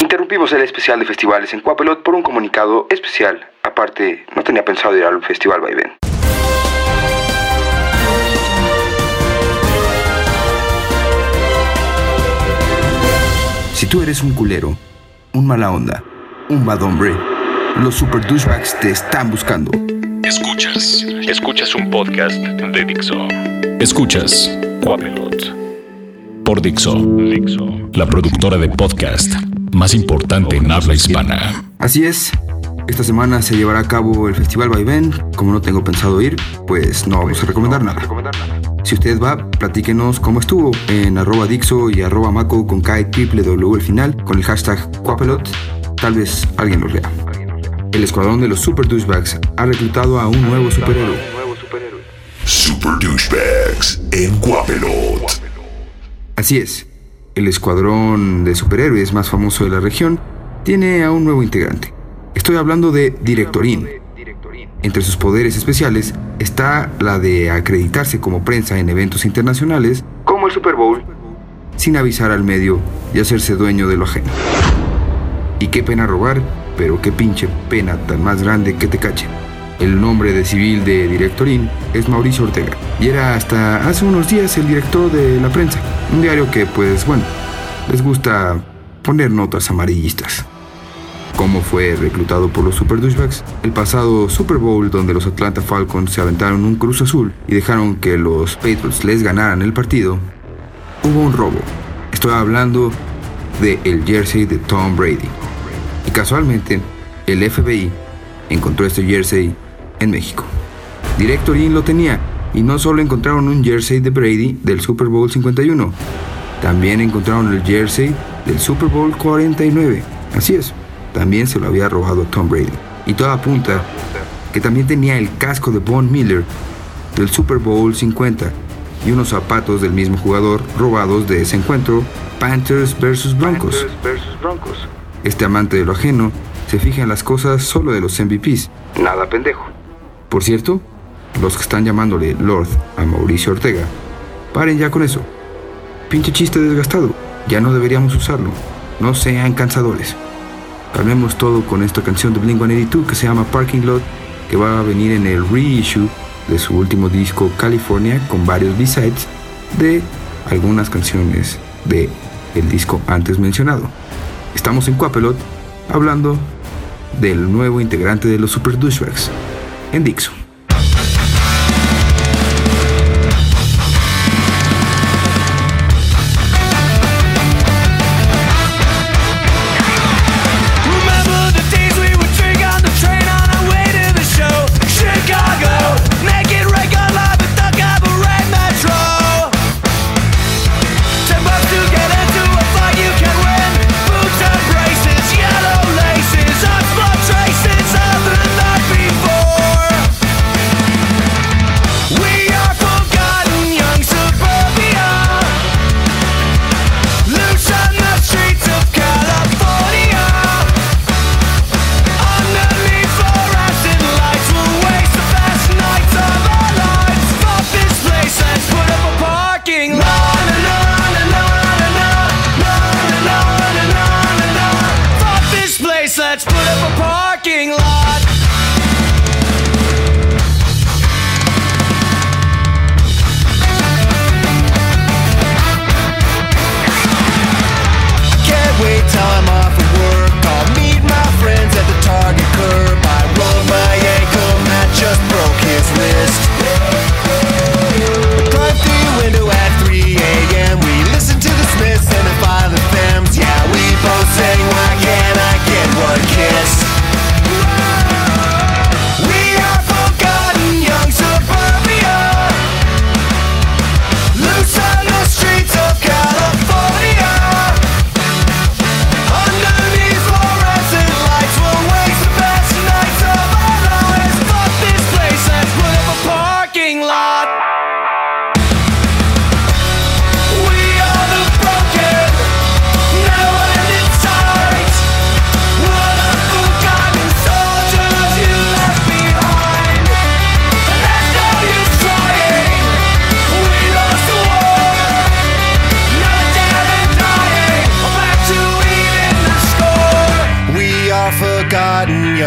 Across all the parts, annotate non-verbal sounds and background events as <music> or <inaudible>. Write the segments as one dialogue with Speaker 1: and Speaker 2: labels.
Speaker 1: Interrumpimos el especial de festivales en Cuapelot por un comunicado especial. Aparte, no tenía pensado ir al Festival Vaivén. Si tú eres un culero, un mala onda, un bad hombre, los super douchebags te están buscando.
Speaker 2: Escuchas, escuchas un podcast de Dixo. Escuchas Cuapelot por Dixo, Dixo, la productora de podcast más importante en habla hispana.
Speaker 1: Así es. Esta semana se llevará a cabo el Festival Vaivén. Como no tengo pensado ir, pues no vamos a recomendar nada. Si usted va, platíquenos cómo estuvo en arroba Dixo y arroba Maco con K triple W al final con el hashtag Cuapelot. Tal vez alguien lo lea. El escuadrón de los Super Douchebags ha reclutado a un nuevo superhéroe.
Speaker 2: Super Douchebags en Cuapelot.
Speaker 1: Así es, el escuadrón de superhéroes más famoso de la región tiene a un nuevo integrante. Estoy hablando de Directorín. Entre sus poderes especiales está la de acreditarse como prensa en eventos internacionales, como el Super Bowl, sin avisar al medio y hacerse dueño de lo ajeno. Y qué pena robar, pero qué pinche pena tan más grande que te cachen. El nombre de civil de Directorín es Mauricio Ortega y era hasta hace unos días el director de La Prensa, un diario que pues bueno, les gusta poner notas amarillistas. Cómo fue reclutado por los Super Douchebags el pasado Super Bowl donde los Atlanta Falcons se aventaron un cruz azul y dejaron que los Patriots les ganaran el partido, hubo un robo. Estoy hablando de el jersey de Tom Brady. Y casualmente, el FBI encontró este jersey en México. Directorin lo tenía y no solo encontraron un jersey de Brady del Super Bowl 51, también encontraron el jersey del Super Bowl 49. Así es, también se lo había robado Tom Brady. Y todo apunta que también tenía el casco de Von Miller del Super Bowl 50 y unos zapatos del mismo jugador robados de ese encuentro, Panthers vs Broncos. Este amante de lo ajeno se fija en las cosas solo de los MVPs. Nada pendejo. Por cierto, los que están llamándole Lord a Mauricio Ortega, paren ya con eso. Pinche chiste desgastado. Ya no deberíamos usarlo. No sean cansadores. Calmemos todo con esta canción de Blink-182 que se llama Parking Lot, que va a venir en el reissue de su último disco California con varios B-sides de algunas canciones de el disco antes mencionado. Estamos en Quapelot hablando del nuevo integrante de los Super Douchebags en Dixon.
Speaker 3: Let's put up a parking lot.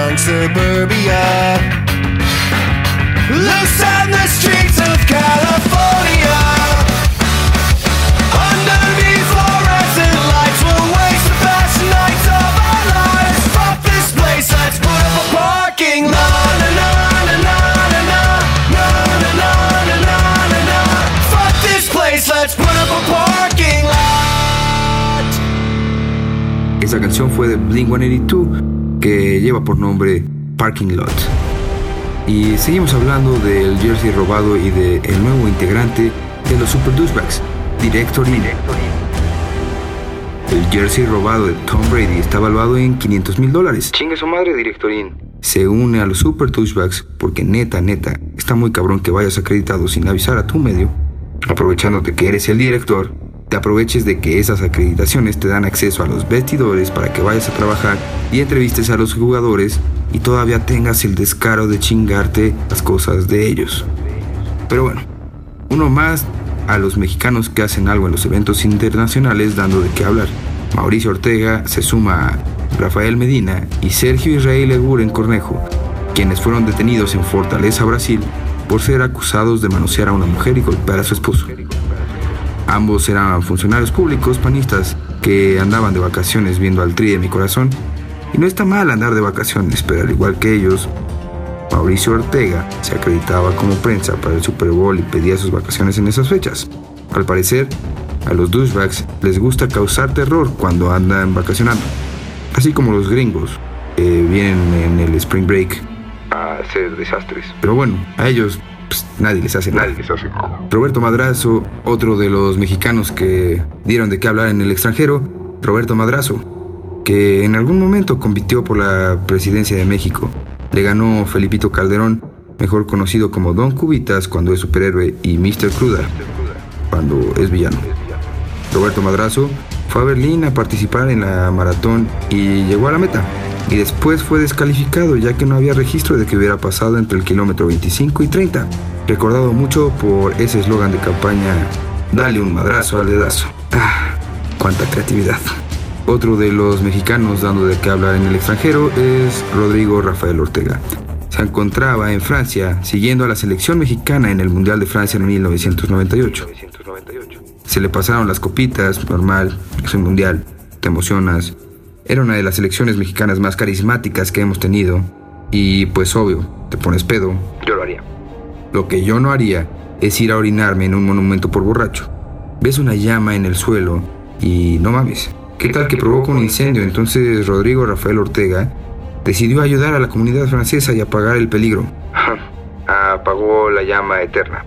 Speaker 3: Young suburbia. Loose on the streets of California. Underneath fluorescent lights, we'll waste the best nights of our lives. Fuck this place, let's put up a parking lot. Na, na, na, na, na,
Speaker 1: Esta canción fue de Blink 182 que lleva por nombre Parking Lot. Y seguimos hablando del jersey robado y del nuevo integrante de los Super Douchebags, Director In. El jersey robado de Tom Brady está valuado en 500 mil dólares. Chingue su madre, Director In. Se une a los Super Douchebags porque neta, neta, está muy cabrón que vayas acreditado sin avisar a tu medio, aprovechándote que eres el director te aproveches de que esas acreditaciones te dan acceso a los vestidores para que vayas a trabajar y entrevistes a los jugadores y todavía tengas el descaro de chingarte las cosas de ellos. Pero bueno, uno más a los mexicanos que hacen algo en los eventos internacionales dando de qué hablar. Mauricio Ortega se suma a Rafael Medina y Sergio Israel Eguren Cornejo, quienes fueron detenidos en Fortaleza, Brasil, por ser acusados de manosear a una mujer y golpear a su esposo. Ambos eran funcionarios públicos panistas que andaban de vacaciones viendo al tri de mi corazón. Y no está mal andar de vacaciones, pero al igual que ellos, Mauricio Ortega se acreditaba como prensa para el Super Bowl y pedía sus vacaciones en esas fechas. Al parecer, a los douchebags les gusta causar terror cuando andan vacacionando. Así como los gringos, que vienen en el Spring Break a hacer desastres. Pero bueno, a ellos pues, nadie les hace nada. Roberto Madrazo, otro de los mexicanos que dieron de qué hablar en el extranjero, Roberto Madrazo, que en algún momento compitió por la presidencia de México. Le ganó Felipito Calderón, mejor conocido como Don Cubitas cuando es superhéroe y Mr. Cruda cuando es villano. Roberto Madrazo fue a Berlín a participar en la maratón y llegó a la meta. Y después fue descalificado ya que no había registro de que hubiera pasado entre el kilómetro 25 y 30. Recordado mucho por ese eslogan de campaña, dale un madrazo al dedazo. Ah, cuánta creatividad. Otro de los mexicanos dando de qué hablar en el extranjero es Rodrigo Rafael Ortega. Se encontraba en Francia siguiendo a la selección mexicana en el Mundial de Francia en 1998. Se le pasaron las copitas, normal, es un mundial, te emocionas. Era una de las selecciones mexicanas más carismáticas que hemos tenido. Y pues obvio, te pones pedo, yo lo haría. Lo que yo no haría es ir a orinarme en un monumento por borracho. Ves una llama en el suelo y no mames. ¿Qué tal que provoca un incendio? Entonces Rodrigo Rafael Ortega decidió ayudar a la comunidad francesa y apagar el peligro. <laughs> Apagó la llama eterna,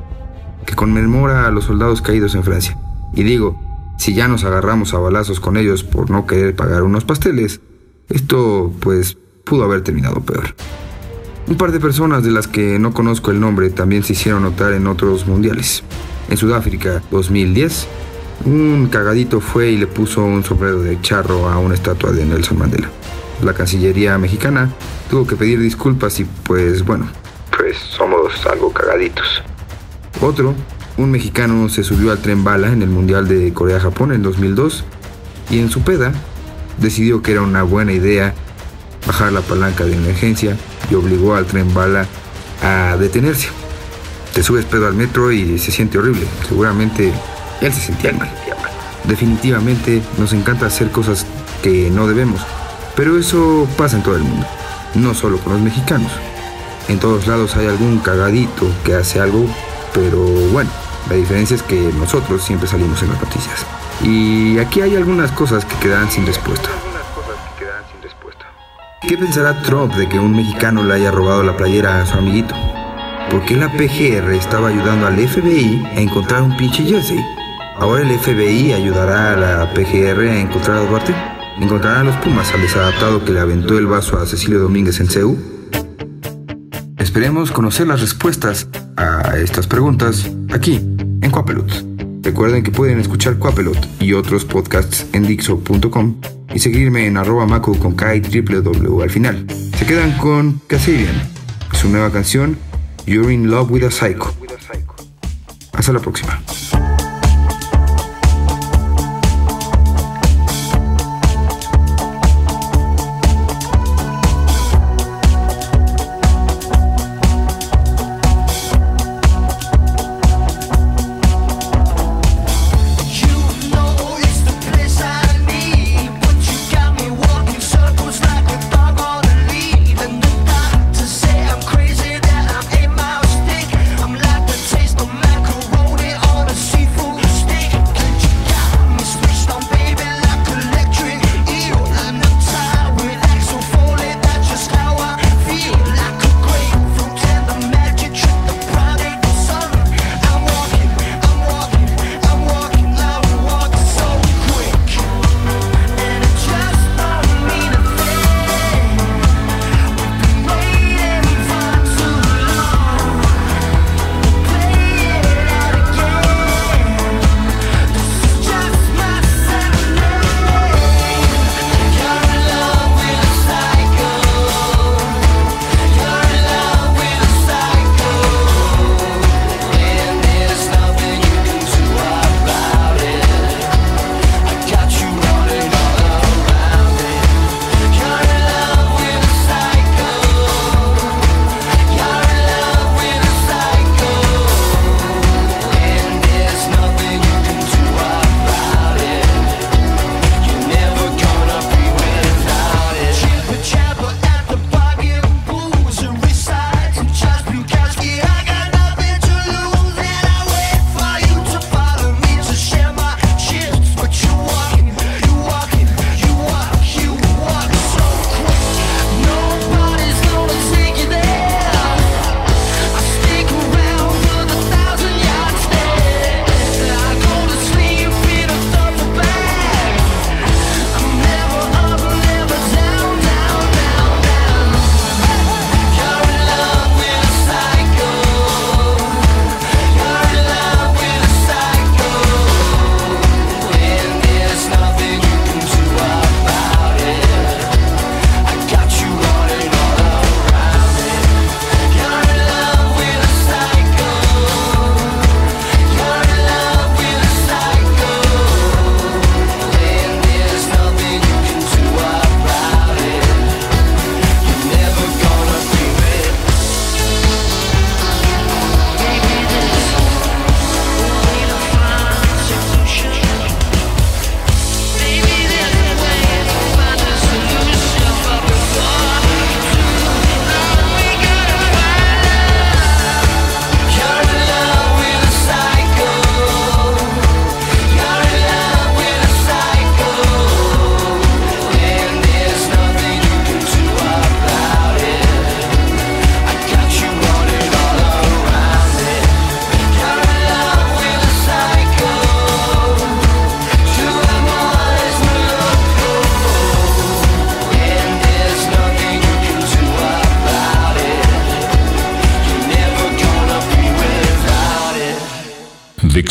Speaker 1: que conmemora a los soldados caídos en Francia. Y digo, si ya nos agarramos a balazos con ellos por no querer pagar unos pasteles, esto pues pudo haber terminado peor. Un par de personas de las que no conozco el nombre también se hicieron notar en otros mundiales. En Sudáfrica 2010, un cagadito fue y le puso un sombrero de charro a una estatua de Nelson Mandela. La Cancillería mexicana tuvo que pedir disculpas y pues bueno, pues somos algo cagaditos. Otro un mexicano se subió al tren bala en el Mundial de Corea-Japón en 2002 y en su peda decidió que era una buena idea bajar la palanca de emergencia y obligó al tren bala a detenerse. Te subes pedo al metro y se siente horrible. Seguramente él se sentía mal. Definitivamente nos encanta hacer cosas que no debemos, pero eso pasa en todo el mundo, no solo con los mexicanos. En todos lados hay algún cagadito que hace algo, pero bueno, la diferencia es que nosotros siempre salimos en las noticias. Y aquí hay algunas cosas que quedan sin respuesta. ¿Qué pensará Trump de que un mexicano le haya robado la playera a su amiguito? ¿Por qué la PGR estaba ayudando al FBI a encontrar un pinche jersey? ¿Ahora el FBI ayudará a la PGR a encontrar a Duarte? ¿Encontrarán los Pumas al desadaptado que le aventó el vaso a Cecilio Domínguez en CEU? Esperemos conocer las respuestas a estas preguntas aquí, en Coapelot. Recuerden que pueden escuchar Coapelot y otros podcasts en Dixo.com y seguirme en arroba maco con K al final. Se quedan con Casabian, su nueva canción You're in Love with a Psycho. Hasta la próxima.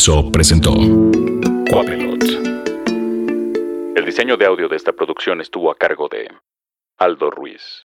Speaker 2: Dixo presentó Coapelot. El diseño de audio de esta producción estuvo a cargo de Aldo Ruiz.